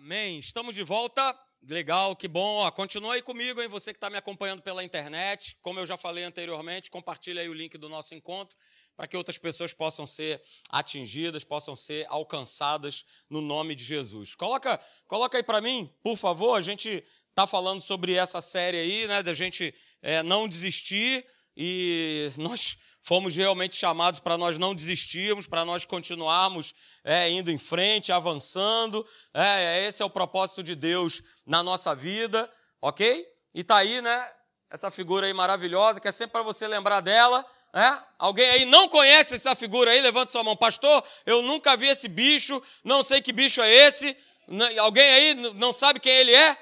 Amém. Estamos de volta. Legal, que bom. Ó, continua aí comigo, hein? Você que está me acompanhando pela internet. Como eu já falei anteriormente, compartilha aí o link do nosso encontro para que outras pessoas possam ser atingidas, possam ser alcançadas no nome de Jesus. Coloca, coloca aí para mim, por favor. A gente está falando sobre essa série aí, né? Da gente é, não desistir e nós fomos realmente chamados para nós não desistirmos, para nós continuarmos é, indo em frente, avançando. É, esse é o propósito de Deus na nossa vida, ok? E tá aí, né? Essa figura aí maravilhosa, que é sempre para você lembrar dela. É? Alguém aí não conhece essa figura aí? Levanta sua mão. Pastor, eu nunca vi esse bicho, não sei que bicho é esse. Alguém aí não sabe quem ele é?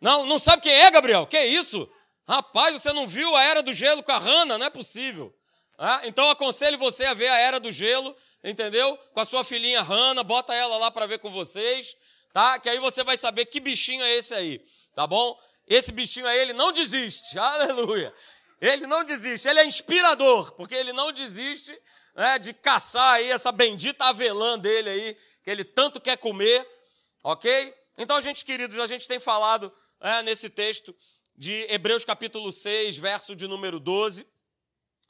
Não, não sabe quem é, Gabriel? Que isso? Rapaz, você não viu a Era do Gelo com a Hanna? Não é possível. Ah, então aconselho você a ver a Era do Gelo, entendeu? Com a sua filhinha Hanna, bota ela lá para ver com vocês, tá? Que aí você vai saber que bichinho é esse aí, tá bom? Esse bichinho aí, ele não desiste, aleluia. Ele não desiste, ele é inspirador, porque ele não desiste né, de caçar aí essa bendita avelã dele aí, que ele tanto quer comer, ok? Então, gente, queridos, a gente tem falado é, nesse texto de Hebreus capítulo 6, verso de número 12,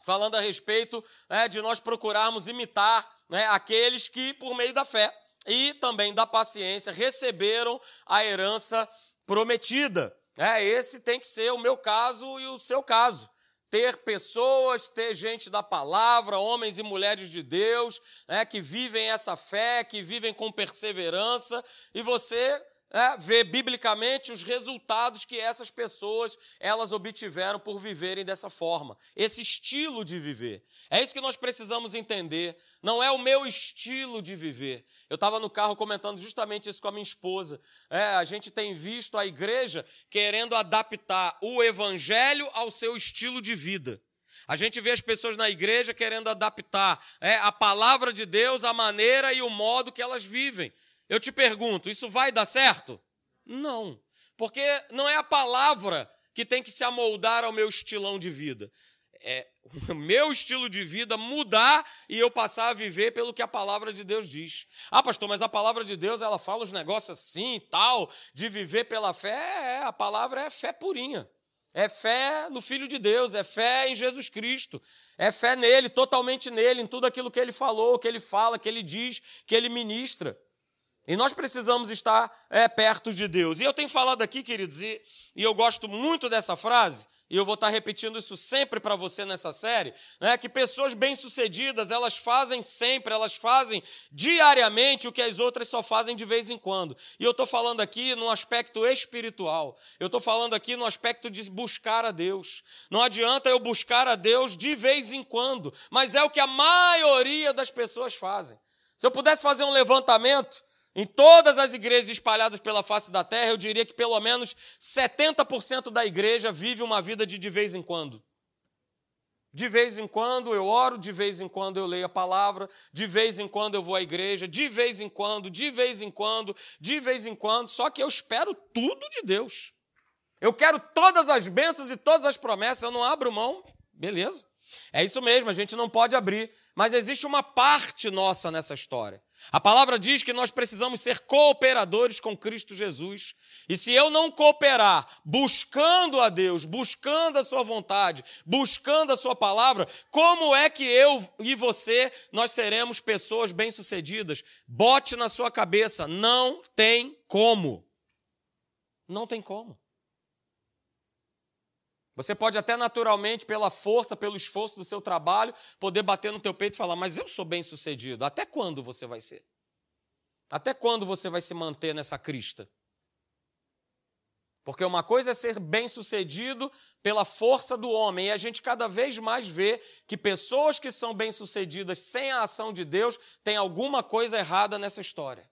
falando a respeito né, de nós procurarmos imitar né, aqueles que, por meio da fé e também da paciência, receberam a herança prometida. É, esse tem que ser o meu caso e o seu caso. Ter pessoas, ter gente da palavra, homens e mulheres de Deus, né, que vivem essa fé, que vivem com perseverança, e você é, ver biblicamente os resultados que essas pessoas elas obtiveram por viverem dessa forma, esse estilo de viver. É isso que nós precisamos entender. Não é o meu estilo de viver. Eu estava no carro comentando justamente isso com a minha esposa. É, a gente tem visto a igreja querendo adaptar o evangelho ao seu estilo de vida. A gente vê as pessoas na igreja querendo adaptar é, a palavra de Deus à maneira e o modo que elas vivem. Eu te pergunto, isso vai dar certo? Não, porque não é a palavra que tem que se amoldar ao meu estilão de vida. É o meu estilo de vida mudar e eu passar a viver pelo que a palavra de Deus diz. Ah, pastor, mas a palavra de Deus, ela fala os negócios assim e tal, de viver pela fé. É, a palavra é fé purinha. É fé no Filho de Deus, é fé em Jesus Cristo, é fé nele, totalmente nele, em tudo aquilo que ele falou, que ele fala, que ele diz, que ele ministra. E nós precisamos estar é, perto de Deus. E eu tenho falado aqui, queridos, e, e eu gosto muito dessa frase, e eu vou estar repetindo isso sempre para você nessa série, né, que pessoas bem-sucedidas, elas fazem sempre, elas fazem diariamente o que as outras só fazem de vez em quando. E eu estou falando aqui no aspecto espiritual, eu estou falando aqui no aspecto de buscar a Deus. Não adianta eu buscar a Deus de vez em quando, mas é o que a maioria das pessoas fazem. Se eu pudesse fazer um levantamento, em todas as igrejas espalhadas pela face da terra, eu diria que pelo menos 70% da igreja vive uma vida de de vez em quando. De vez em quando eu oro, de vez em quando eu leio a palavra, de vez em quando eu vou à igreja, de vez em quando, de vez em quando, de vez em quando, só que eu espero tudo de Deus. Eu quero todas as bênçãos e todas as promessas, eu não abro mão, beleza. É isso mesmo, a gente não pode abrir, mas existe uma parte nossa nessa história. A palavra diz que nós precisamos ser cooperadores com Cristo Jesus. E se eu não cooperar, buscando a Deus, buscando a Sua vontade, buscando a Sua palavra, como é que eu e você nós seremos pessoas bem-sucedidas? Bote na sua cabeça: não tem como. Não tem como. Você pode até naturalmente, pela força, pelo esforço do seu trabalho, poder bater no teu peito e falar: "Mas eu sou bem-sucedido". Até quando você vai ser? Até quando você vai se manter nessa crista? Porque uma coisa é ser bem-sucedido pela força do homem, e a gente cada vez mais vê que pessoas que são bem-sucedidas sem a ação de Deus têm alguma coisa errada nessa história.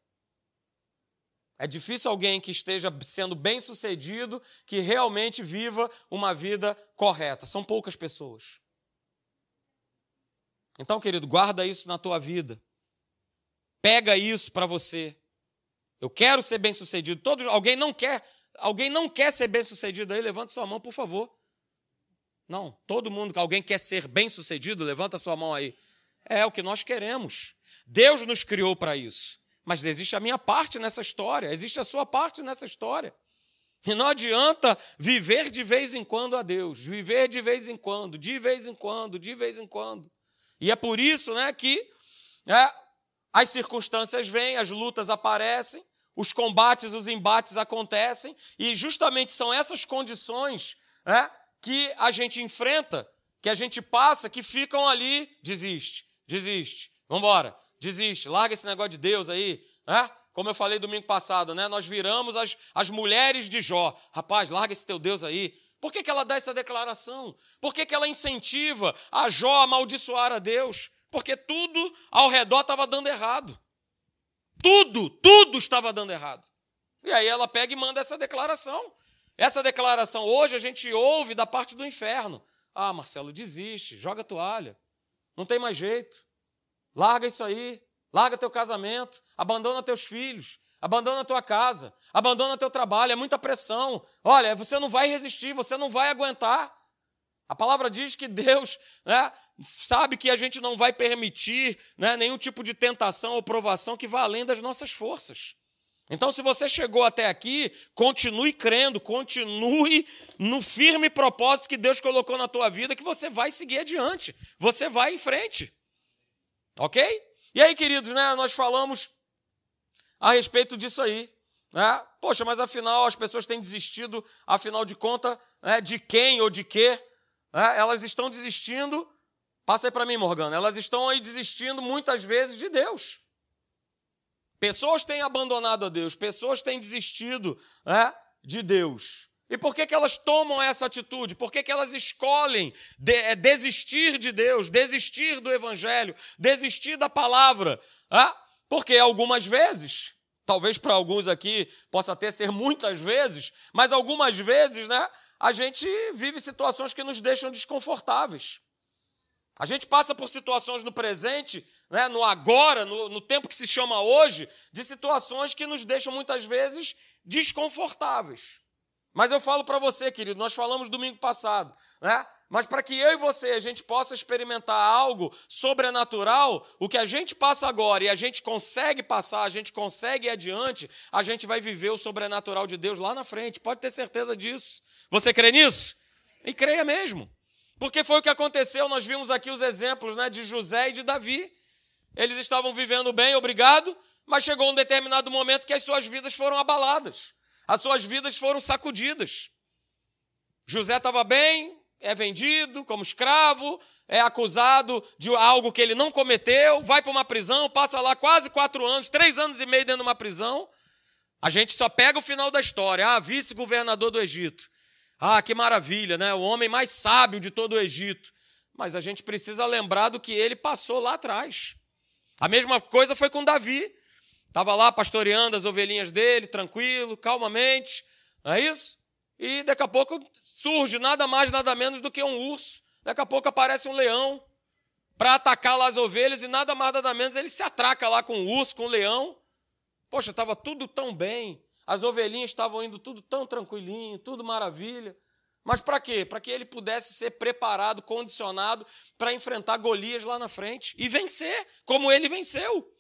É difícil alguém que esteja sendo bem sucedido, que realmente viva uma vida correta. São poucas pessoas. Então, querido, guarda isso na tua vida. Pega isso para você. Eu quero ser bem sucedido. Todos, alguém não quer, alguém não quer ser bem sucedido aí, levanta sua mão, por favor. Não, todo mundo, alguém quer ser bem sucedido, levanta sua mão aí. É o que nós queremos. Deus nos criou para isso. Mas existe a minha parte nessa história, existe a sua parte nessa história. E não adianta viver de vez em quando a Deus, viver de vez em quando, de vez em quando, de vez em quando. E é por isso né, que é, as circunstâncias vêm, as lutas aparecem, os combates, os embates acontecem, e justamente são essas condições é, que a gente enfrenta, que a gente passa, que ficam ali, desiste, desiste, vamos embora, desiste, larga esse negócio de Deus aí, é? como eu falei domingo passado, né? Nós viramos as, as mulheres de Jó. Rapaz, larga esse teu Deus aí. Por que, que ela dá essa declaração? Por que, que ela incentiva a Jó a amaldiçoar a Deus? Porque tudo ao redor estava dando errado. Tudo, tudo estava dando errado. E aí ela pega e manda essa declaração. Essa declaração hoje a gente ouve da parte do inferno. Ah, Marcelo, desiste, joga a toalha. Não tem mais jeito. Larga isso aí. Larga teu casamento, abandona teus filhos, abandona tua casa, abandona teu trabalho, é muita pressão. Olha, você não vai resistir, você não vai aguentar. A palavra diz que Deus né, sabe que a gente não vai permitir né, nenhum tipo de tentação ou provação que vá além das nossas forças. Então, se você chegou até aqui, continue crendo, continue no firme propósito que Deus colocou na tua vida, que você vai seguir adiante, você vai em frente. Ok? E aí, queridos, né, nós falamos a respeito disso aí. Né? Poxa, mas afinal as pessoas têm desistido, afinal de contas, né, de quem ou de quê? Né? Elas estão desistindo, passa aí para mim, Morgana, elas estão aí desistindo muitas vezes de Deus. Pessoas têm abandonado a Deus, pessoas têm desistido né, de Deus. E por que, que elas tomam essa atitude? Por que, que elas escolhem de, é, desistir de Deus, desistir do Evangelho, desistir da palavra? Ah, porque algumas vezes, talvez para alguns aqui possa até ser muitas vezes, mas algumas vezes, né, a gente vive situações que nos deixam desconfortáveis. A gente passa por situações no presente, né, no agora, no, no tempo que se chama hoje, de situações que nos deixam muitas vezes desconfortáveis. Mas eu falo para você, querido, nós falamos domingo passado, né? Mas para que eu e você a gente possa experimentar algo sobrenatural, o que a gente passa agora e a gente consegue passar, a gente consegue ir adiante, a gente vai viver o sobrenatural de Deus lá na frente. Pode ter certeza disso. Você crê nisso? E creia mesmo. Porque foi o que aconteceu, nós vimos aqui os exemplos né, de José e de Davi. Eles estavam vivendo bem, obrigado, mas chegou um determinado momento que as suas vidas foram abaladas as suas vidas foram sacudidas. José estava bem, é vendido como escravo, é acusado de algo que ele não cometeu, vai para uma prisão, passa lá quase quatro anos, três anos e meio dentro de uma prisão. A gente só pega o final da história. Ah, vice-governador do Egito. Ah, que maravilha, né? O homem mais sábio de todo o Egito. Mas a gente precisa lembrar do que ele passou lá atrás. A mesma coisa foi com Davi. Estava lá pastoreando as ovelhinhas dele, tranquilo, calmamente, não é isso? E daqui a pouco surge nada mais, nada menos do que um urso. Daqui a pouco aparece um leão para atacar lá as ovelhas e nada mais, nada menos ele se atraca lá com o urso, com o leão. Poxa, estava tudo tão bem. As ovelhinhas estavam indo tudo tão tranquilinho, tudo maravilha. Mas para quê? Para que ele pudesse ser preparado, condicionado para enfrentar Golias lá na frente e vencer, como ele venceu.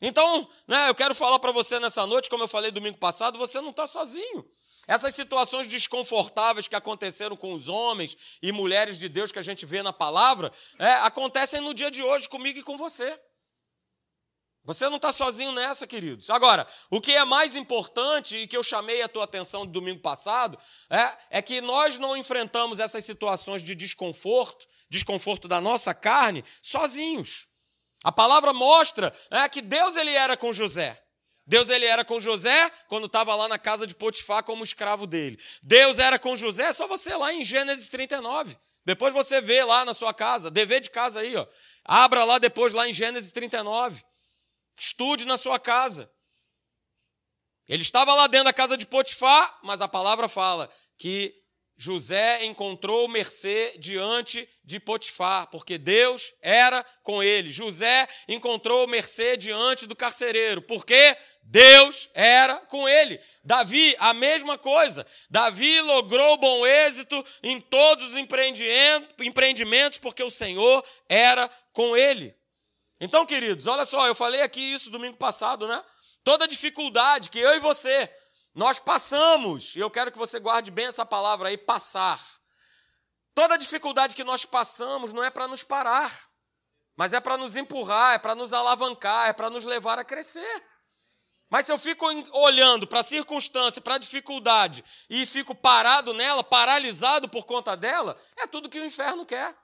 Então, né, eu quero falar para você nessa noite, como eu falei domingo passado, você não está sozinho. Essas situações desconfortáveis que aconteceram com os homens e mulheres de Deus que a gente vê na palavra, é, acontecem no dia de hoje comigo e com você. Você não está sozinho nessa, queridos. Agora, o que é mais importante e que eu chamei a tua atenção do domingo passado é, é que nós não enfrentamos essas situações de desconforto, desconforto da nossa carne, sozinhos. A palavra mostra é, que Deus ele era com José. Deus ele era com José quando estava lá na casa de Potifar como escravo dele. Deus era com José, é só você lá em Gênesis 39. Depois você vê lá na sua casa, dever de casa aí, ó. Abra lá depois lá em Gênesis 39. Estude na sua casa. Ele estava lá dentro da casa de Potifar, mas a palavra fala que José encontrou mercê diante de Potifar, porque Deus era com ele. José encontrou mercê diante do carcereiro, porque Deus era com ele. Davi, a mesma coisa. Davi logrou bom êxito em todos os empreendimentos, porque o Senhor era com ele. Então, queridos, olha só, eu falei aqui isso domingo passado, né? Toda dificuldade que eu e você nós passamos, e eu quero que você guarde bem essa palavra aí, passar. Toda dificuldade que nós passamos não é para nos parar, mas é para nos empurrar, é para nos alavancar, é para nos levar a crescer. Mas se eu fico olhando para a circunstância, para a dificuldade e fico parado nela, paralisado por conta dela, é tudo que o inferno quer.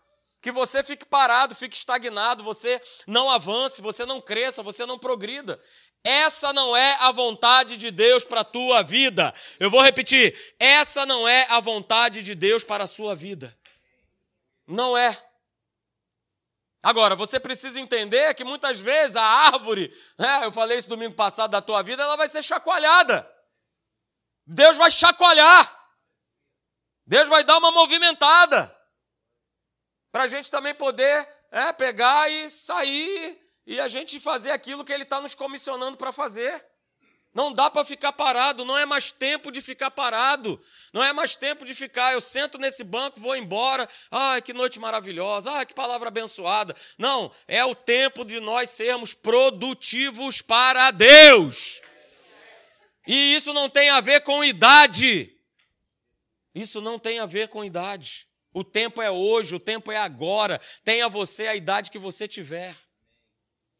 Que você fique parado, fique estagnado, você não avance, você não cresça, você não progrida. Essa não é a vontade de Deus para a tua vida. Eu vou repetir: essa não é a vontade de Deus para a sua vida. Não é. Agora, você precisa entender que muitas vezes a árvore, né, eu falei isso domingo passado da tua vida, ela vai ser chacoalhada. Deus vai chacoalhar. Deus vai dar uma movimentada. Para a gente também poder é, pegar e sair e a gente fazer aquilo que Ele está nos comissionando para fazer. Não dá para ficar parado, não é mais tempo de ficar parado, não é mais tempo de ficar, eu sento nesse banco, vou embora, ai que noite maravilhosa, ai que palavra abençoada. Não, é o tempo de nós sermos produtivos para Deus. E isso não tem a ver com idade. Isso não tem a ver com idade. O tempo é hoje, o tempo é agora. Tenha você a idade que você tiver.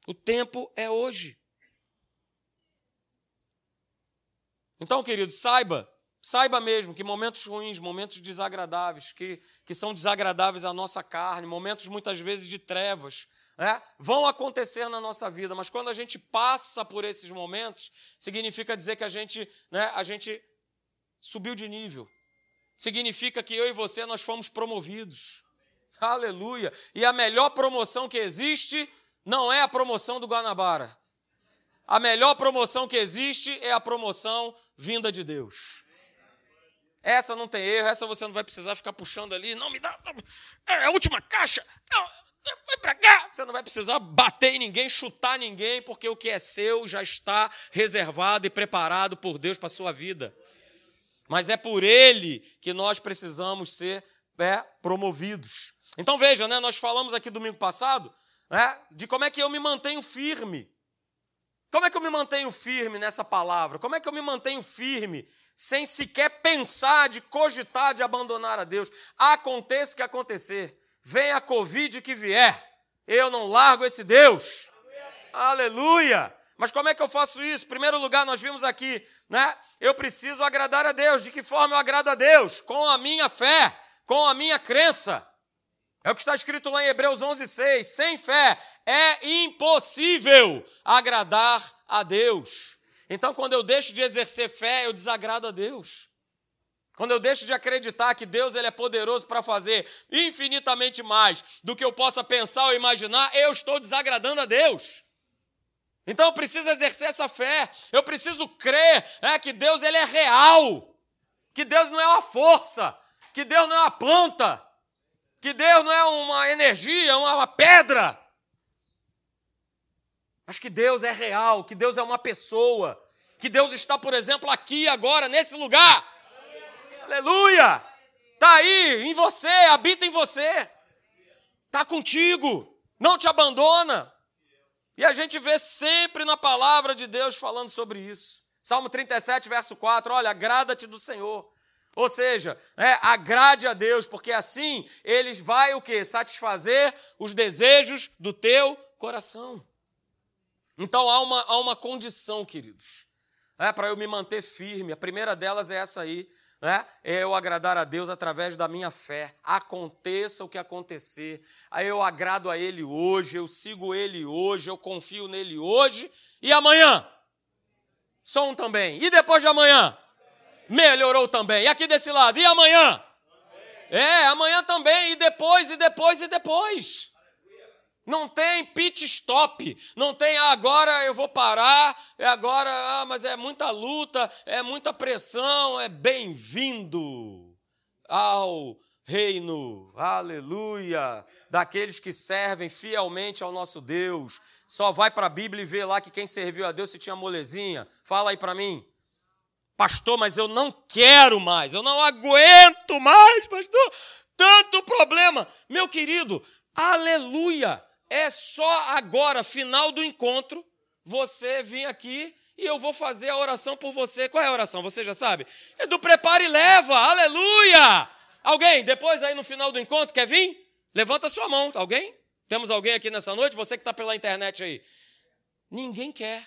O tempo é hoje. Então, querido, saiba, saiba mesmo que momentos ruins, momentos desagradáveis, que, que são desagradáveis à nossa carne, momentos muitas vezes de trevas, né, vão acontecer na nossa vida, mas quando a gente passa por esses momentos, significa dizer que a gente, né, a gente subiu de nível. Significa que eu e você nós fomos promovidos. Aleluia! E a melhor promoção que existe não é a promoção do Guanabara. A melhor promoção que existe é a promoção vinda de Deus. Essa não tem erro, essa você não vai precisar ficar puxando ali. Não, me dá. É a última caixa. Vai para cá. Você não vai precisar bater em ninguém, chutar ninguém, porque o que é seu já está reservado e preparado por Deus para a sua vida. Mas é por Ele que nós precisamos ser é, promovidos. Então veja, né, nós falamos aqui domingo passado né, de como é que eu me mantenho firme. Como é que eu me mantenho firme nessa palavra? Como é que eu me mantenho firme sem sequer pensar de cogitar de abandonar a Deus? Aconteça o que acontecer, venha a Covid que vier, eu não largo esse Deus. Aleluia! Mas como é que eu faço isso? Em primeiro lugar, nós vimos aqui, né? Eu preciso agradar a Deus. De que forma eu agrado a Deus? Com a minha fé, com a minha crença. É o que está escrito lá em Hebreus 11:6. Sem fé é impossível agradar a Deus. Então, quando eu deixo de exercer fé, eu desagrado a Deus. Quando eu deixo de acreditar que Deus ele é poderoso para fazer infinitamente mais do que eu possa pensar ou imaginar, eu estou desagradando a Deus. Então eu preciso exercer essa fé, eu preciso crer é, que Deus ele é real, que Deus não é uma força, que Deus não é uma planta, que Deus não é uma energia, uma pedra, mas que Deus é real, que Deus é uma pessoa, que Deus está, por exemplo, aqui agora, nesse lugar. Aleluia! Está aí, em você, habita em você, está contigo, não te abandona. E a gente vê sempre na palavra de Deus falando sobre isso. Salmo 37, verso 4, olha, agrada-te do Senhor ou seja, é, agrade a Deus, porque assim ele vai o que? Satisfazer os desejos do teu coração. Então há uma, há uma condição, queridos, é, para eu me manter firme. A primeira delas é essa aí, né? é eu agradar a Deus através da minha fé. Aconteça o que acontecer, aí eu agrado a Ele hoje, eu sigo Ele hoje, eu confio nele hoje e amanhã. Som também. E depois de amanhã? Melhorou também. E aqui desse lado, e amanhã? É, amanhã também, e depois, e depois, e depois. Não tem pit stop, não tem ah, agora eu vou parar, é agora, ah, mas é muita luta, é muita pressão, é bem-vindo ao reino, aleluia, daqueles que servem fielmente ao nosso Deus. Só vai para a Bíblia e vê lá que quem serviu a Deus se tinha molezinha. Fala aí para mim. Pastor, mas eu não quero mais, eu não aguento mais, pastor. Tanto problema. Meu querido, aleluia. é só agora, final do encontro, você vir aqui e eu vou fazer a oração por você. Qual é a oração? Você já sabe? É do prepara e leva. Aleluia! Alguém, depois aí no final do encontro, quer vir? Levanta sua mão. Alguém? Temos alguém aqui nessa noite? Você que está pela internet aí. Ninguém quer.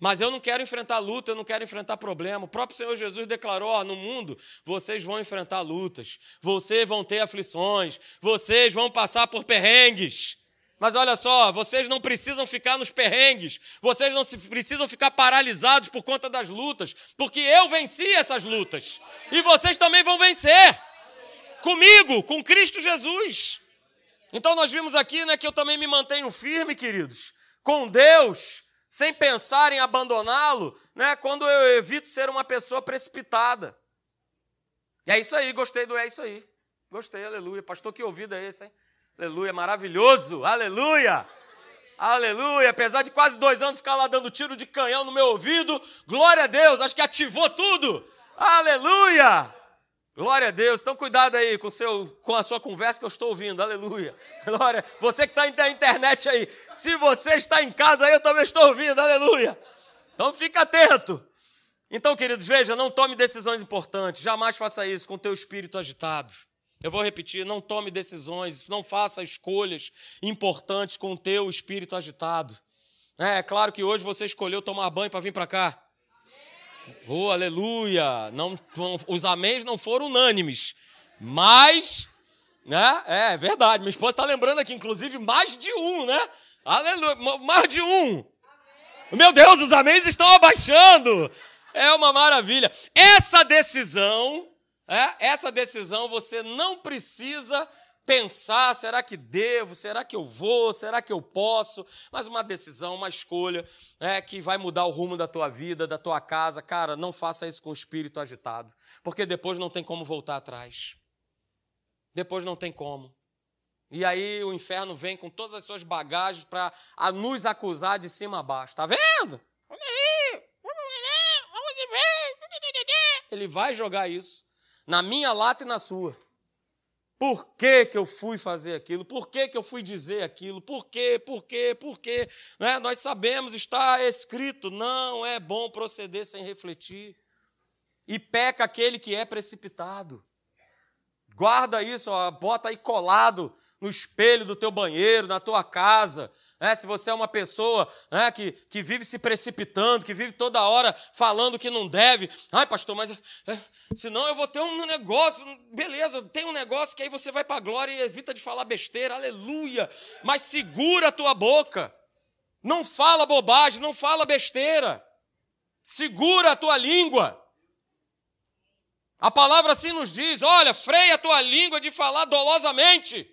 Mas eu não quero enfrentar luta, eu não quero enfrentar problema. O próprio Senhor Jesus declarou: ó, no mundo vocês vão enfrentar lutas, vocês vão ter aflições, vocês vão passar por perrengues. Mas olha só, vocês não precisam ficar nos perrengues, vocês não precisam ficar paralisados por conta das lutas, porque eu venci essas lutas e vocês também vão vencer comigo, com Cristo Jesus. Então nós vimos aqui né, que eu também me mantenho firme, queridos, com Deus sem pensar em abandoná-lo, né, quando eu evito ser uma pessoa precipitada. É isso aí, gostei do é isso aí. Gostei, aleluia. Pastor, que ouvido é esse, hein? Aleluia, maravilhoso, aleluia. Aleluia, apesar de quase dois anos ficar lá dando tiro de canhão no meu ouvido, glória a Deus, acho que ativou tudo. Aleluia! Glória a Deus. Então, cuidado aí com, seu, com a sua conversa que eu estou ouvindo. Aleluia. Glória. Você que está na internet aí. Se você está em casa aí, eu também estou ouvindo. Aleluia. Então, fica atento. Então, queridos, veja, não tome decisões importantes. Jamais faça isso com o teu espírito agitado. Eu vou repetir, não tome decisões, não faça escolhas importantes com o teu espírito agitado. É, é claro que hoje você escolheu tomar banho para vir para cá. Oh, aleluia! Não, os améns não foram unânimes, mas, né? É, é verdade. Minha esposa está lembrando aqui, inclusive, mais de um, né? Aleluia, mais de um. Meu Deus, os améns estão abaixando. É uma maravilha. Essa decisão, é, essa decisão você não precisa pensar: será que devo? Será que eu vou? Será que eu posso? Mas uma decisão, uma escolha é, que vai mudar o rumo da tua vida, da tua casa. Cara, não faça isso com o espírito agitado, porque depois não tem como voltar atrás. Depois não tem como. E aí o inferno vem com todas as suas bagagens para nos acusar de cima a baixo. Tá vendo? Ele vai jogar isso na minha lata e na sua. Por que, que eu fui fazer aquilo? Por que, que eu fui dizer aquilo? Por quê? Por quê? Por quê? Né? Nós sabemos, está escrito, não é bom proceder sem refletir. E peca aquele que é precipitado. Guarda isso, ó, bota aí colado no espelho do teu banheiro, na tua casa, é, se você é uma pessoa né, que, que vive se precipitando, que vive toda hora falando que não deve, ai, pastor, mas é, senão eu vou ter um negócio, beleza, tem um negócio que aí você vai para a glória e evita de falar besteira, aleluia, mas segura a tua boca, não fala bobagem, não fala besteira, segura a tua língua. A palavra assim nos diz: olha, freia a tua língua de falar dolosamente.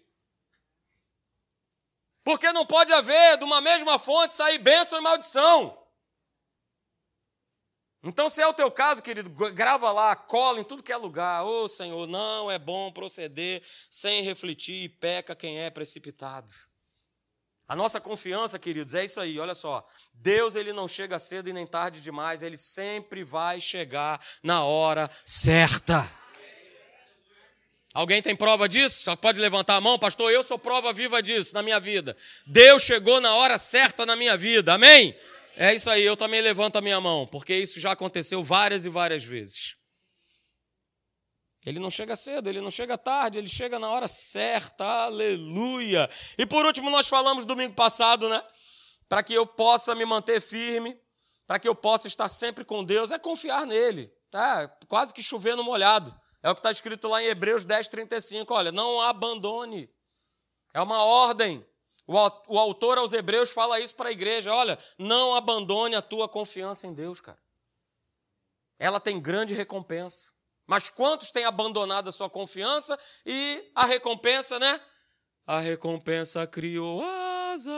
Porque não pode haver de uma mesma fonte sair bênção e maldição. Então, se é o teu caso, querido, grava lá, cola em tudo que é lugar. Ô oh, Senhor, não é bom proceder sem refletir e peca quem é precipitado. A nossa confiança, queridos, é isso aí, olha só. Deus ele não chega cedo e nem tarde demais, ele sempre vai chegar na hora certa. Alguém tem prova disso? Pode levantar a mão, pastor. Eu sou prova viva disso na minha vida. Deus chegou na hora certa na minha vida. Amém? É isso aí, eu também levanto a minha mão, porque isso já aconteceu várias e várias vezes. Ele não chega cedo, ele não chega tarde, ele chega na hora certa. Aleluia. E por último, nós falamos domingo passado, né? Para que eu possa me manter firme, para que eu possa estar sempre com Deus, é confiar nele, tá? Quase que chover no molhado. É o que está escrito lá em Hebreus 10, 35. Olha, não abandone. É uma ordem. O autor aos Hebreus fala isso para a igreja: olha, não abandone a tua confiança em Deus, cara. Ela tem grande recompensa. Mas quantos têm abandonado a sua confiança e a recompensa, né? A recompensa criou asas.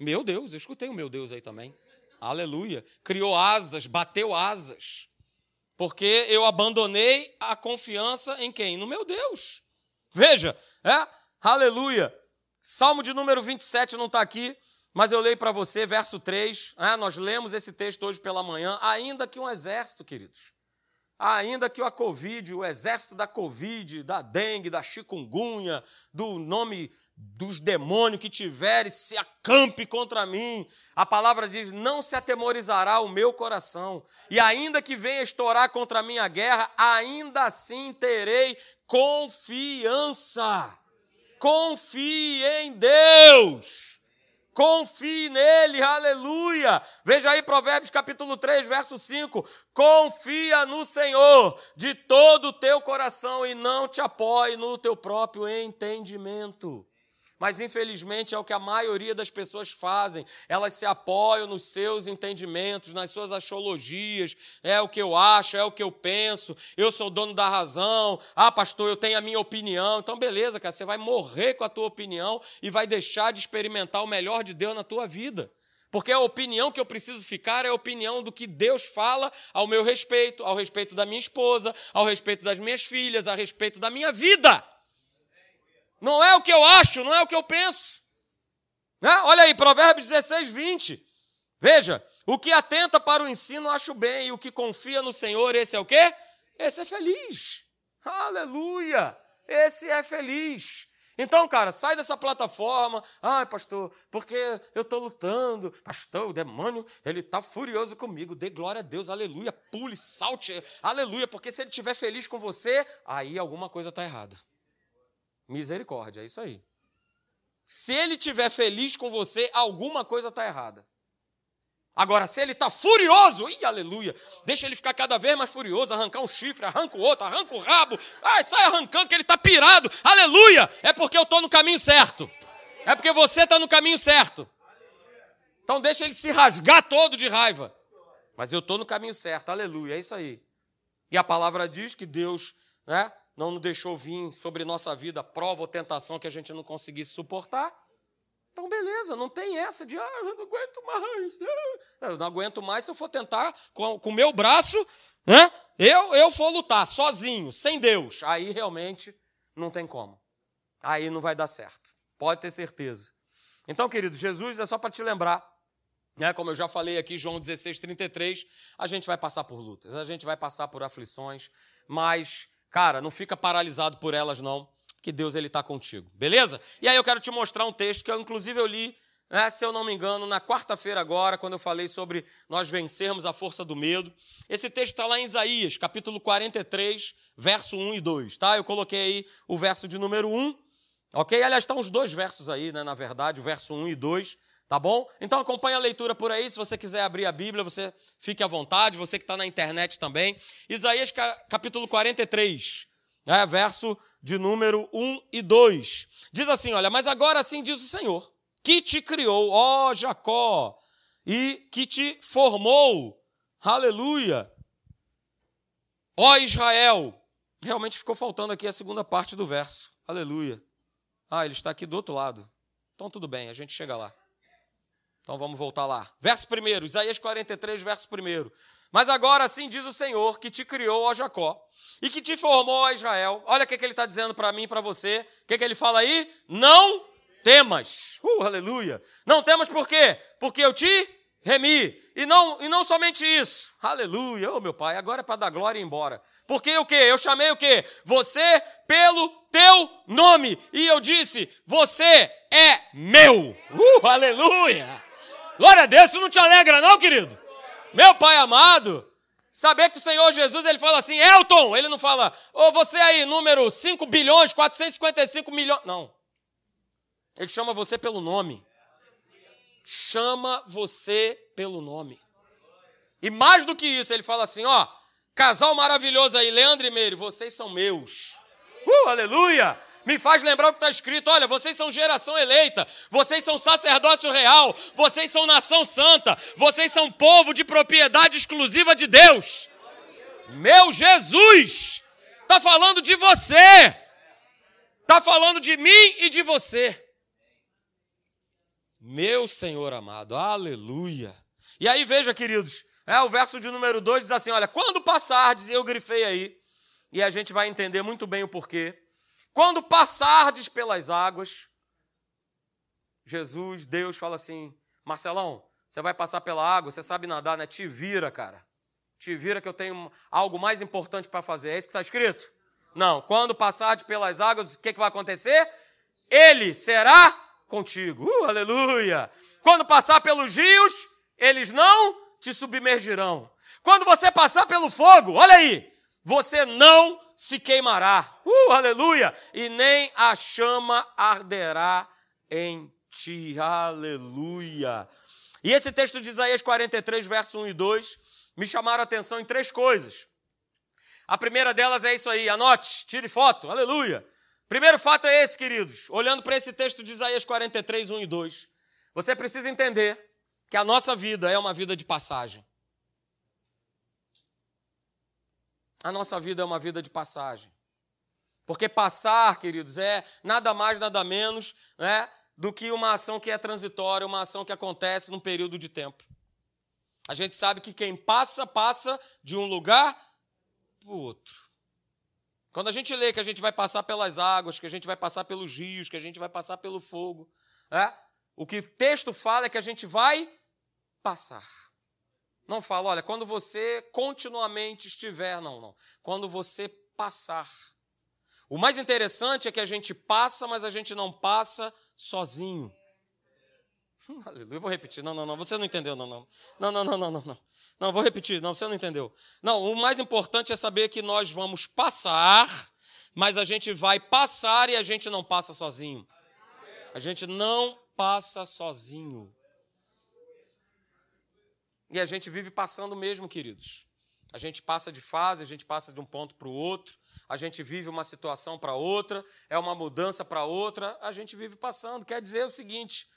Meu Deus, eu escutei o meu Deus aí também. Aleluia. Criou asas, bateu asas. Porque eu abandonei a confiança em quem? No meu Deus. Veja, é? Aleluia. Salmo de número 27 não está aqui, mas eu leio para você, verso 3. É? Nós lemos esse texto hoje pela manhã. Ainda que um exército, queridos, Ainda que a Covid, o exército da Covid, da dengue, da chikungunya, do nome dos demônios que tiveres, se acampe contra mim. A palavra diz: não se atemorizará o meu coração. E ainda que venha estourar contra mim a guerra, ainda assim terei confiança. Confie em Deus. Confie nele, aleluia. Veja aí Provérbios capítulo 3, verso 5. Confia no Senhor de todo o teu coração e não te apoie no teu próprio entendimento. Mas infelizmente é o que a maioria das pessoas fazem. Elas se apoiam nos seus entendimentos, nas suas astrologias. É o que eu acho, é o que eu penso. Eu sou dono da razão. Ah, pastor, eu tenho a minha opinião. Então, beleza, cara, você vai morrer com a tua opinião e vai deixar de experimentar o melhor de Deus na tua vida. Porque a opinião que eu preciso ficar é a opinião do que Deus fala ao meu respeito, ao respeito da minha esposa, ao respeito das minhas filhas, a respeito da minha vida. Não é o que eu acho, não é o que eu penso. Né? Olha aí, Provérbios 16, 20. Veja, o que atenta para o ensino acho bem, e o que confia no Senhor, esse é o quê? Esse é feliz. Aleluia! Esse é feliz. Então, cara, sai dessa plataforma. Ai, pastor, porque eu estou lutando. Pastor, o demônio, ele está furioso comigo. Dê glória a Deus, aleluia. Pule, salte, aleluia. Porque se ele estiver feliz com você, aí alguma coisa está errada. Misericórdia, é isso aí. Se ele estiver feliz com você, alguma coisa está errada. Agora, se ele está furioso, ih, aleluia, deixa ele ficar cada vez mais furioso, arrancar um chifre, arranca o outro, arranca o rabo, ai, sai arrancando que ele está pirado, aleluia, é porque eu estou no caminho certo, é porque você está no caminho certo. Então deixa ele se rasgar todo de raiva, mas eu estou no caminho certo, aleluia, é isso aí. E a palavra diz que Deus, né, não nos deixou vir sobre nossa vida prova ou tentação que a gente não conseguisse suportar. Então, beleza, não tem essa de, ah, eu não aguento mais. Ah. Eu não aguento mais se eu for tentar com o meu braço, né? eu, eu for lutar sozinho, sem Deus. Aí realmente não tem como. Aí não vai dar certo. Pode ter certeza. Então, querido, Jesus é só para te lembrar né, como eu já falei aqui, João 16, 33, a gente vai passar por lutas, a gente vai passar por aflições, mas Cara, não fica paralisado por elas, não, que Deus ele está contigo, beleza? E aí eu quero te mostrar um texto que eu, inclusive, eu li, né, se eu não me engano, na quarta-feira agora, quando eu falei sobre nós vencermos a força do medo. Esse texto está lá em Isaías, capítulo 43, verso 1 e 2, tá? Eu coloquei aí o verso de número 1, ok? Aliás, estão os dois versos aí, né, na verdade, o verso 1 e 2. Tá bom? Então acompanha a leitura por aí. Se você quiser abrir a Bíblia, você fique à vontade. Você que está na internet também. Isaías capítulo 43, né, verso de número 1 e 2. Diz assim: Olha, mas agora assim diz o Senhor, que te criou, ó Jacó, e que te formou, aleluia, ó Israel. Realmente ficou faltando aqui a segunda parte do verso, aleluia. Ah, ele está aqui do outro lado. Então tudo bem, a gente chega lá. Então vamos voltar lá. Verso 1, Isaías 43, verso 1. Mas agora assim diz o Senhor que te criou, ó Jacó, e que te formou, ó Israel. Olha o que, que ele está dizendo para mim e para você. O que, que ele fala aí? Não temas. Uh, aleluia. Não temas por quê? Porque eu te remi. E não, e não somente isso. Aleluia. Oh, meu pai, agora é para dar glória e ir embora. Porque o quê? Eu chamei o quê? Você pelo teu nome. E eu disse: Você é meu. Uh, aleluia. Glória a Deus, isso não te alegra, não, querido? Meu pai amado, saber que o Senhor Jesus, ele fala assim, Elton, ele não fala, ô oh, você aí, número 5 bilhões, 455 milhões. Não. Ele chama você pelo nome. Chama você pelo nome. E mais do que isso, ele fala assim: ó, casal maravilhoso aí, Leandro e Meire, vocês são meus. Uh, aleluia! Me faz lembrar o que está escrito: olha, vocês são geração eleita, vocês são sacerdócio real, vocês são nação santa, vocês são povo de propriedade exclusiva de Deus. Meu Jesus, está falando de você, está falando de mim e de você. Meu Senhor amado, aleluia. E aí veja, queridos, é, o verso de número 2 diz assim: olha, quando passardes, eu grifei aí, e a gente vai entender muito bem o porquê. Quando passardes pelas águas, Jesus, Deus fala assim: Marcelão, você vai passar pela água, você sabe nadar, né? Te vira, cara. te vira que eu tenho algo mais importante para fazer. É isso que está escrito? Não. Quando passares pelas águas, o que, que vai acontecer? Ele será contigo. Uh, aleluia! Quando passar pelos rios, eles não te submergirão. Quando você passar pelo fogo, olha aí, você não se queimará. Uh, aleluia! E nem a chama arderá em ti. Aleluia! E esse texto de Isaías 43, verso 1 e 2, me chamaram a atenção em três coisas. A primeira delas é isso aí, anote, tire foto, aleluia. Primeiro fato é esse, queridos. Olhando para esse texto de Isaías 43, 1 e 2, você precisa entender que a nossa vida é uma vida de passagem. A nossa vida é uma vida de passagem. Porque passar, queridos, é nada mais, nada menos né, do que uma ação que é transitória, uma ação que acontece num período de tempo. A gente sabe que quem passa, passa de um lugar para o outro. Quando a gente lê que a gente vai passar pelas águas, que a gente vai passar pelos rios, que a gente vai passar pelo fogo, é? o que o texto fala é que a gente vai passar. Não fala, olha, quando você continuamente estiver, não, não. Quando você passar. O mais interessante é que a gente passa, mas a gente não passa sozinho. Aleluia. Vou repetir. Não, não, não. Você não entendeu, não, não. Não, não, não, não, não, não. Não, vou repetir. Não, você não entendeu. Não, o mais importante é saber que nós vamos passar, mas a gente vai passar e a gente não passa sozinho. A gente não passa sozinho. E a gente vive passando mesmo, queridos. A gente passa de fase, a gente passa de um ponto para o outro, a gente vive uma situação para outra, é uma mudança para outra, a gente vive passando. Quer dizer o seguinte,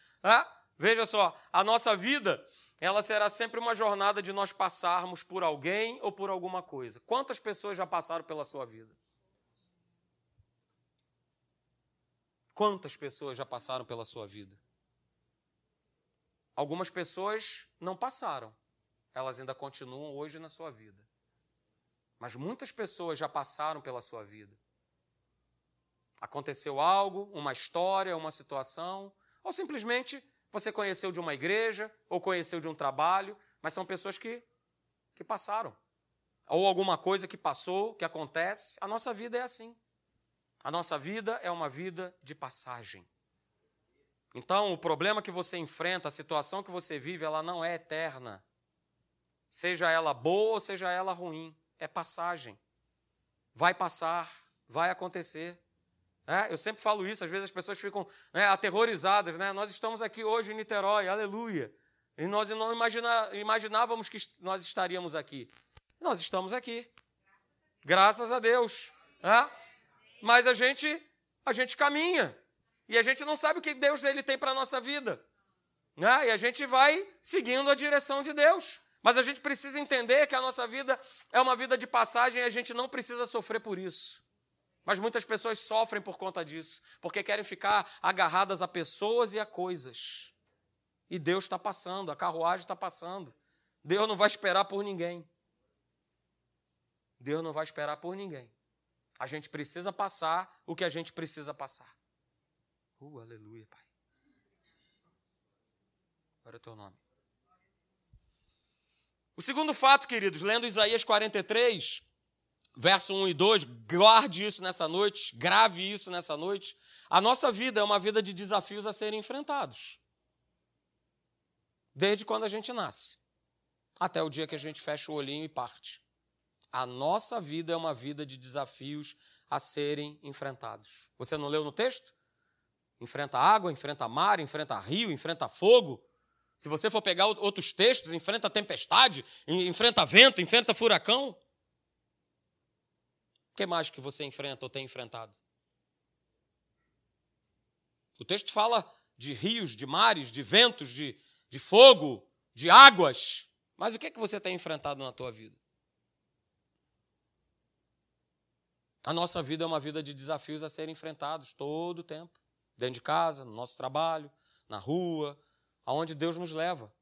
Veja só, a nossa vida, ela será sempre uma jornada de nós passarmos por alguém ou por alguma coisa. Quantas pessoas já passaram pela sua vida? Quantas pessoas já passaram pela sua vida? Algumas pessoas não passaram, elas ainda continuam hoje na sua vida. Mas muitas pessoas já passaram pela sua vida. Aconteceu algo, uma história, uma situação, ou simplesmente você conheceu de uma igreja ou conheceu de um trabalho, mas são pessoas que, que passaram. Ou alguma coisa que passou, que acontece. A nossa vida é assim. A nossa vida é uma vida de passagem. Então, o problema que você enfrenta, a situação que você vive, ela não é eterna. Seja ela boa ou seja ela ruim, é passagem. Vai passar, vai acontecer. É, eu sempre falo isso, às vezes as pessoas ficam né, aterrorizadas. Né? Nós estamos aqui hoje em Niterói, aleluia. E nós não imagina, imaginávamos que nós estaríamos aqui. Nós estamos aqui. Graças a Deus. É? Mas a gente, a gente caminha. E a gente não sabe o que Deus dele tem para a nossa vida. Né? E a gente vai seguindo a direção de Deus. Mas a gente precisa entender que a nossa vida é uma vida de passagem e a gente não precisa sofrer por isso. Mas muitas pessoas sofrem por conta disso, porque querem ficar agarradas a pessoas e a coisas. E Deus está passando, a carruagem está passando. Deus não vai esperar por ninguém. Deus não vai esperar por ninguém. A gente precisa passar o que a gente precisa passar. Uh, aleluia, Pai. Agora é o teu nome. O segundo fato, queridos, lendo Isaías 43, verso 1 e 2, guarde isso nessa noite, grave isso nessa noite. A nossa vida é uma vida de desafios a serem enfrentados. Desde quando a gente nasce, até o dia que a gente fecha o olhinho e parte. A nossa vida é uma vida de desafios a serem enfrentados. Você não leu no texto? Enfrenta água, enfrenta mar, enfrenta rio, enfrenta fogo. Se você for pegar outros textos, enfrenta tempestade, enfrenta vento, enfrenta furacão que mais que você enfrenta ou tem enfrentado? O texto fala de rios, de mares, de ventos, de, de fogo, de águas. Mas o que é que você tem enfrentado na tua vida? A nossa vida é uma vida de desafios a serem enfrentados todo o tempo. Dentro de casa, no nosso trabalho, na rua, aonde Deus nos leva.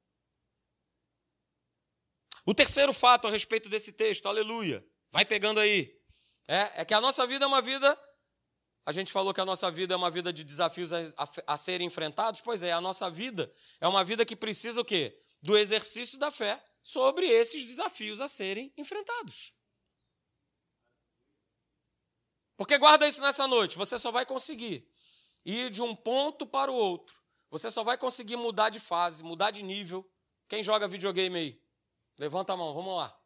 O terceiro fato a respeito desse texto, aleluia. Vai pegando aí. É, é que a nossa vida é uma vida. A gente falou que a nossa vida é uma vida de desafios a, a, a serem enfrentados. Pois é, a nossa vida é uma vida que precisa o quê? Do exercício da fé. sobre esses desafios a serem enfrentados. Porque guarda isso nessa noite, você só vai conseguir ir de um ponto para o outro. Você só vai conseguir mudar de fase, mudar de nível. Quem joga videogame aí? Levanta a mão, vamos lá.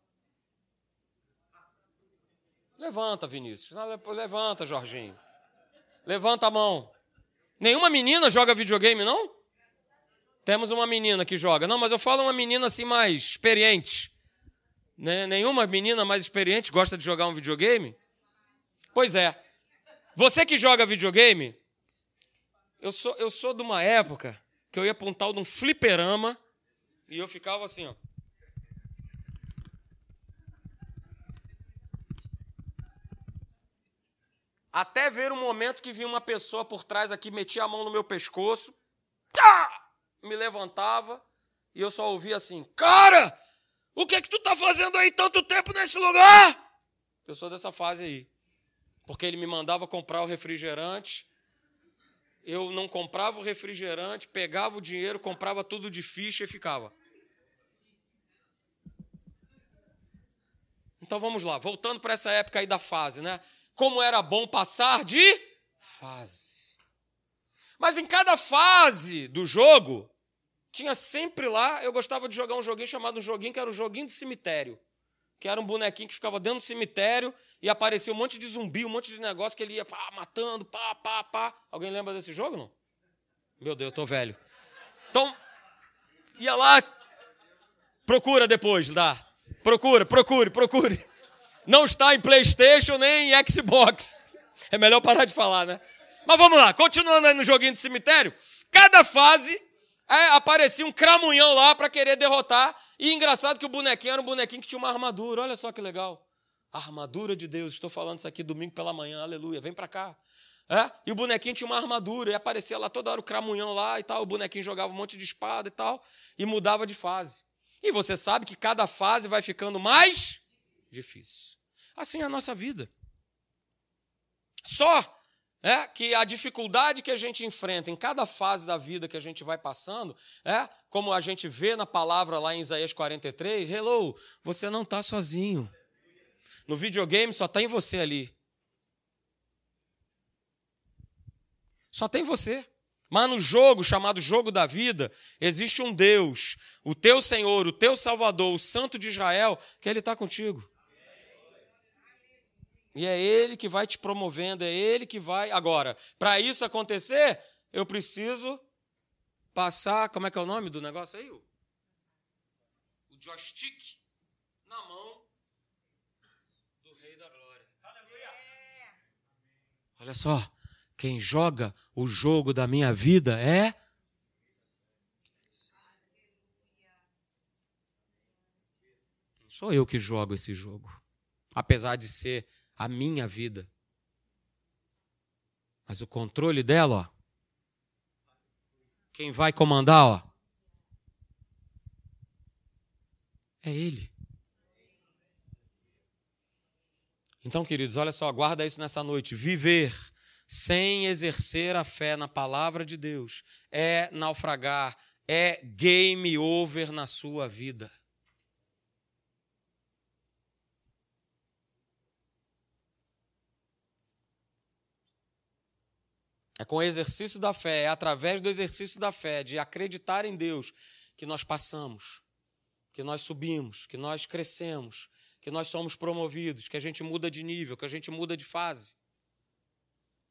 Levanta, Vinícius. Levanta, Jorginho. Levanta a mão. Nenhuma menina joga videogame, não? Temos uma menina que joga. Não, mas eu falo uma menina assim mais experiente. Né? Nenhuma menina mais experiente gosta de jogar um videogame? Pois é. Você que joga videogame, eu sou, eu sou de uma época que eu ia tal de um fliperama e eu ficava assim, ó. Até ver o momento que vinha uma pessoa por trás aqui, metia a mão no meu pescoço, tá! me levantava e eu só ouvia assim: Cara, o que é que tu tá fazendo aí tanto tempo nesse lugar? Eu sou dessa fase aí. Porque ele me mandava comprar o refrigerante, eu não comprava o refrigerante, pegava o dinheiro, comprava tudo de ficha e ficava. Então vamos lá, voltando para essa época aí da fase, né? Como era bom passar de fase. Mas em cada fase do jogo, tinha sempre lá, eu gostava de jogar um joguinho chamado um joguinho que era o joguinho do cemitério. Que era um bonequinho que ficava dentro do cemitério e aparecia um monte de zumbi, um monte de negócio que ele ia pá, matando, pá, pá, pá. Alguém lembra desse jogo, não? Meu Deus, eu tô velho. Então, ia lá, procura depois, dá. Procura, procure, procure. Não está em PlayStation nem em Xbox. É melhor parar de falar, né? Mas vamos lá, continuando aí no joguinho de cemitério. Cada fase é, aparecia um cramunhão lá para querer derrotar. E engraçado que o bonequinho era um bonequinho que tinha uma armadura. Olha só que legal. armadura de Deus. Estou falando isso aqui domingo pela manhã. Aleluia. Vem para cá. É? E o bonequinho tinha uma armadura. E aparecia lá toda hora o cramunhão lá e tal. O bonequinho jogava um monte de espada e tal. E mudava de fase. E você sabe que cada fase vai ficando mais difícil. Assim é a nossa vida. Só é que a dificuldade que a gente enfrenta em cada fase da vida que a gente vai passando, é como a gente vê na palavra lá em Isaías 43, hello, você não está sozinho. No videogame só tem você ali. Só tem você. Mas no jogo chamado jogo da vida, existe um Deus, o teu Senhor, o teu Salvador, o Santo de Israel, que Ele está contigo. E é Ele que vai te promovendo, é Ele que vai. Agora, para isso acontecer, eu preciso passar. Como é que é o nome do negócio aí? O joystick na mão do Rei da Glória. Aleluia! Olha só, quem joga o jogo da minha vida é. Não sou eu que jogo esse jogo. Apesar de ser a minha vida. Mas o controle dela, ó, quem vai comandar, ó, é Ele. Então, queridos, olha só, guarda isso nessa noite. Viver sem exercer a fé na palavra de Deus é naufragar, é game over na sua vida. É com o exercício da fé, é através do exercício da fé, de acreditar em Deus, que nós passamos, que nós subimos, que nós crescemos, que nós somos promovidos, que a gente muda de nível, que a gente muda de fase.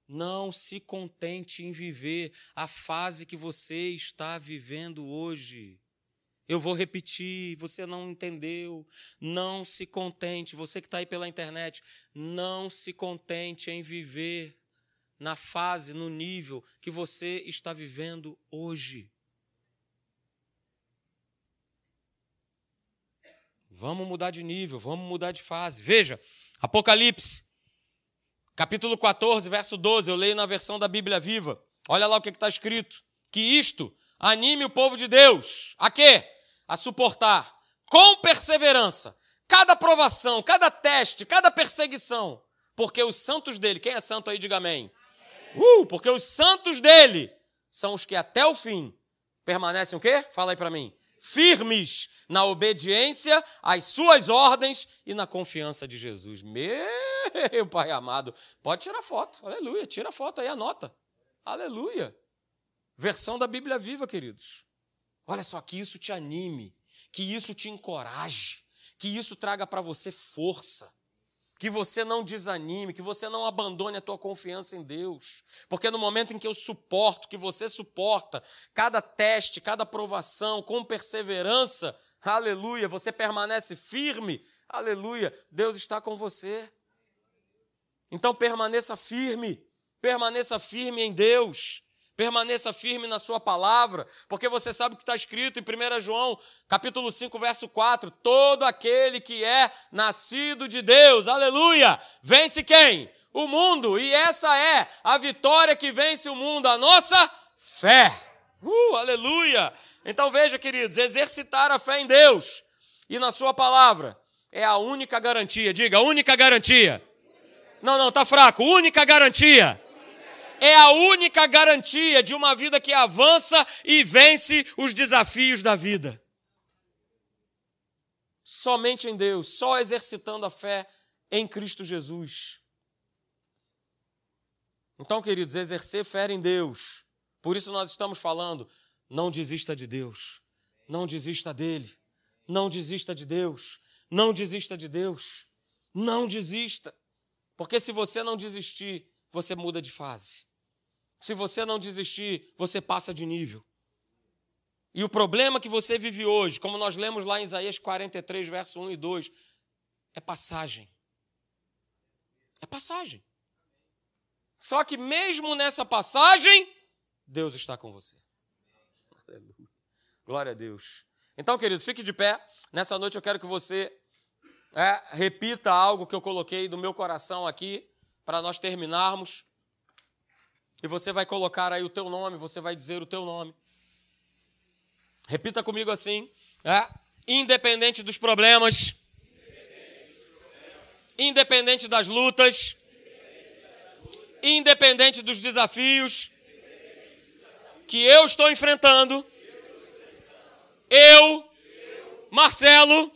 Não se contente em viver a fase que você está vivendo hoje. Eu vou repetir, você não entendeu. Não se contente, você que está aí pela internet, não se contente em viver na fase, no nível que você está vivendo hoje. Vamos mudar de nível, vamos mudar de fase. Veja, Apocalipse, capítulo 14, verso 12, eu leio na versão da Bíblia Viva. Olha lá o que está escrito: que isto anime o povo de Deus a quê? A suportar com perseverança cada provação, cada teste, cada perseguição, porque os santos dele, quem é santo aí, diga amém. Uh, porque os santos dele são os que até o fim permanecem o quê? Fala aí para mim. firmes na obediência às suas ordens e na confiança de Jesus. Meu Pai amado, pode tirar foto, aleluia, tira foto aí, anota, aleluia. Versão da Bíblia Viva, queridos. Olha só, que isso te anime, que isso te encoraje, que isso traga para você força que você não desanime, que você não abandone a tua confiança em Deus. Porque no momento em que eu suporto, que você suporta, cada teste, cada provação, com perseverança, aleluia, você permanece firme, aleluia, Deus está com você. Então permaneça firme, permaneça firme em Deus. Permaneça firme na sua palavra, porque você sabe o que está escrito em 1 João, capítulo 5, verso 4: todo aquele que é nascido de Deus, aleluia, vence quem? O mundo, e essa é a vitória que vence o mundo, a nossa fé. Uh, aleluia! Então veja, queridos, exercitar a fé em Deus e na sua palavra é a única garantia. Diga, única garantia. Não, não, tá fraco. Única garantia é a única garantia de uma vida que avança e vence os desafios da vida. Somente em Deus, só exercitando a fé em Cristo Jesus. Então, queridos, exercer fé em Deus. Por isso nós estamos falando, não desista de Deus. Não desista dele. Não desista de Deus. Não desista de Deus. Não desista. Porque se você não desistir, você muda de fase. Se você não desistir, você passa de nível. E o problema que você vive hoje, como nós lemos lá em Isaías 43, verso 1 e 2, é passagem. É passagem. Só que mesmo nessa passagem, Deus está com você. Glória a Deus. Então, querido, fique de pé. Nessa noite eu quero que você é, repita algo que eu coloquei do meu coração aqui, para nós terminarmos. E você vai colocar aí o teu nome, você vai dizer o teu nome. Repita comigo assim: é, independente dos problemas, independente das lutas, independente dos desafios que eu estou enfrentando, eu, Marcelo,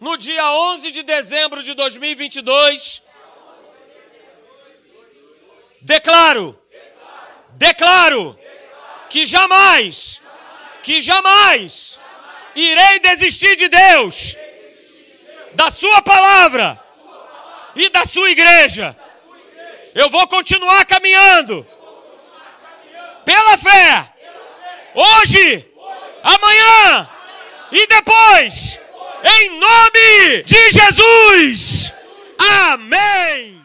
no dia 11 de dezembro de 2022, Declaro, declaro, que jamais, que jamais irei desistir de Deus, da Sua palavra e da Sua igreja. Eu vou continuar caminhando pela fé, hoje, amanhã e depois, em nome de Jesus. Amém.